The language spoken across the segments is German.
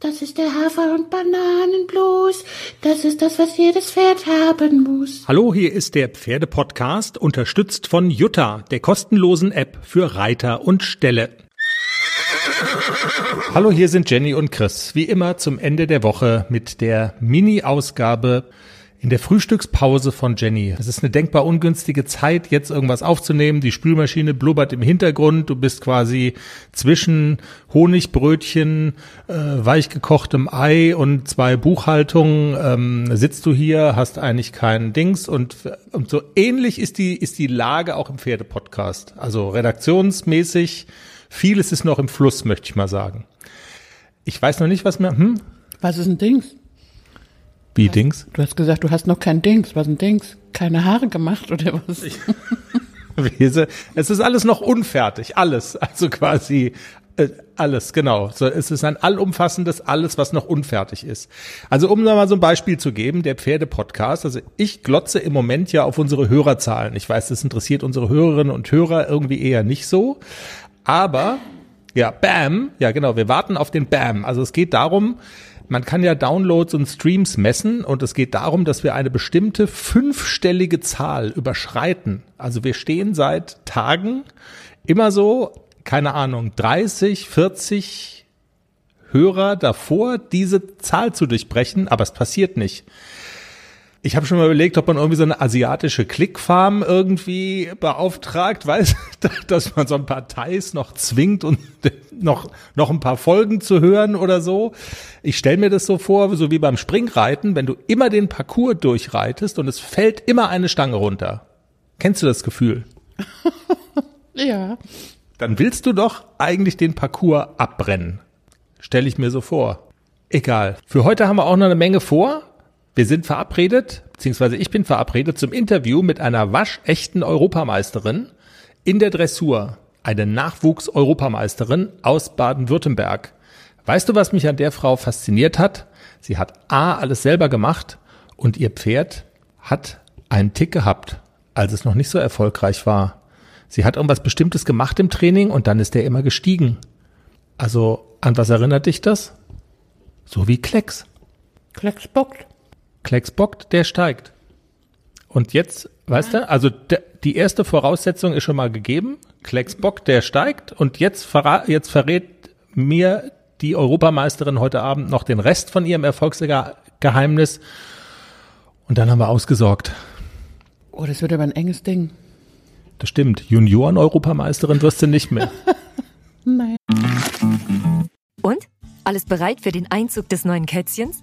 Das ist der Hafer- und Bananenblues. Das ist das, was jedes Pferd haben muss. Hallo, hier ist der Pferdepodcast, unterstützt von Jutta, der kostenlosen App für Reiter und Ställe. Hallo, hier sind Jenny und Chris, wie immer zum Ende der Woche mit der Mini-Ausgabe in der Frühstückspause von Jenny. Es ist eine denkbar ungünstige Zeit, jetzt irgendwas aufzunehmen. Die Spülmaschine blubbert im Hintergrund. Du bist quasi zwischen Honigbrötchen, äh, weichgekochtem Ei und zwei Buchhaltungen. Ähm, sitzt du hier, hast eigentlich keinen Dings und, und so ähnlich ist die, ist die Lage auch im Pferdepodcast. Also redaktionsmäßig, vieles ist noch im Fluss, möchte ich mal sagen. Ich weiß noch nicht, was mir, hm? Was ist ein Dings? Wie Dings? Du hast gesagt, du hast noch kein Dings. Was ein Dings? Keine Haare gemacht oder was? es ist alles noch unfertig, alles. Also quasi äh, alles, genau. So, es ist ein allumfassendes alles, was noch unfertig ist. Also um da mal so ein Beispiel zu geben, der Pferde-Podcast, also ich glotze im Moment ja auf unsere Hörerzahlen. Ich weiß, das interessiert unsere Hörerinnen und Hörer irgendwie eher nicht so. Aber, ja, Bam, ja genau, wir warten auf den Bam. Also es geht darum, man kann ja Downloads und Streams messen und es geht darum, dass wir eine bestimmte fünfstellige Zahl überschreiten. Also wir stehen seit Tagen immer so, keine Ahnung, 30, 40 Hörer davor, diese Zahl zu durchbrechen, aber es passiert nicht. Ich habe schon mal überlegt, ob man irgendwie so eine asiatische Klickfarm irgendwie beauftragt, weiß, dass man so ein paar Thais noch zwingt und noch noch ein paar Folgen zu hören oder so. Ich stelle mir das so vor, so wie beim Springreiten, wenn du immer den Parcours durchreitest und es fällt immer eine Stange runter. Kennst du das Gefühl? ja. Dann willst du doch eigentlich den Parcours abbrennen. Stelle ich mir so vor. Egal. Für heute haben wir auch noch eine Menge vor. Wir sind verabredet, beziehungsweise ich bin verabredet zum Interview mit einer waschechten Europameisterin in der Dressur, eine Nachwuchs-Europameisterin aus Baden-Württemberg. Weißt du, was mich an der Frau fasziniert hat? Sie hat A, alles selber gemacht und ihr Pferd hat einen Tick gehabt, als es noch nicht so erfolgreich war. Sie hat irgendwas Bestimmtes gemacht im Training und dann ist der immer gestiegen. Also, an was erinnert dich das? So wie Klecks. Klecks bockt. Klecks bockt, der steigt. Und jetzt, weißt du, also die erste Voraussetzung ist schon mal gegeben. Klecks bockt, der steigt. Und jetzt, verra jetzt verrät mir die Europameisterin heute Abend noch den Rest von ihrem Erfolgsgeheimnis. Und dann haben wir ausgesorgt. Oh, das wird aber ein enges Ding. Das stimmt. Junioren-Europameisterin wirst du nicht mehr. Nein. Und? Alles bereit für den Einzug des neuen Kätzchens?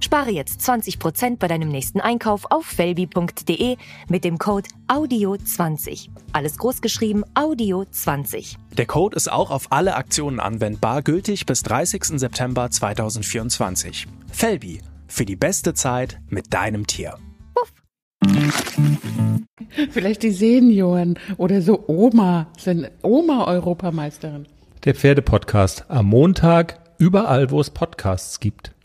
Spare jetzt 20% bei deinem nächsten Einkauf auf felbi.de mit dem Code AUDIO20. Alles großgeschrieben AUDIO20. Der Code ist auch auf alle Aktionen anwendbar, gültig bis 30. September 2024. Felbi, für die beste Zeit mit deinem Tier. Puff. Vielleicht die Senioren oder so Oma sind Oma-Europameisterin. Der Pferdepodcast am Montag überall, wo es Podcasts gibt.